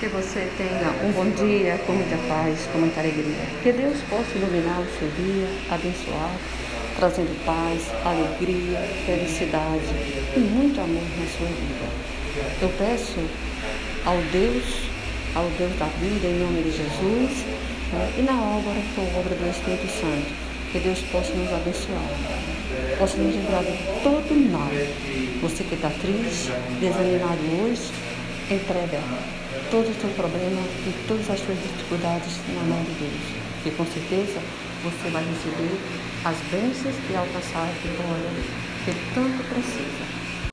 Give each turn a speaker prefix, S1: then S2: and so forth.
S1: Que você tenha um bom dia com muita paz, com muita alegria. Que Deus possa iluminar o seu dia, abençoar, trazendo paz, alegria, felicidade e muito amor na sua vida. Eu peço ao Deus, ao Deus da vida, em nome de Jesus, né, e na obra, por obra do Espírito Santo, que Deus possa nos abençoar, possa nos livrar de todo mal. Você que está triste, desanimado hoje, entrega todo o seu problema e todas as suas dificuldades na mão de Deus. E com certeza você vai receber as bênçãos e alcançar a vitória que tanto precisa.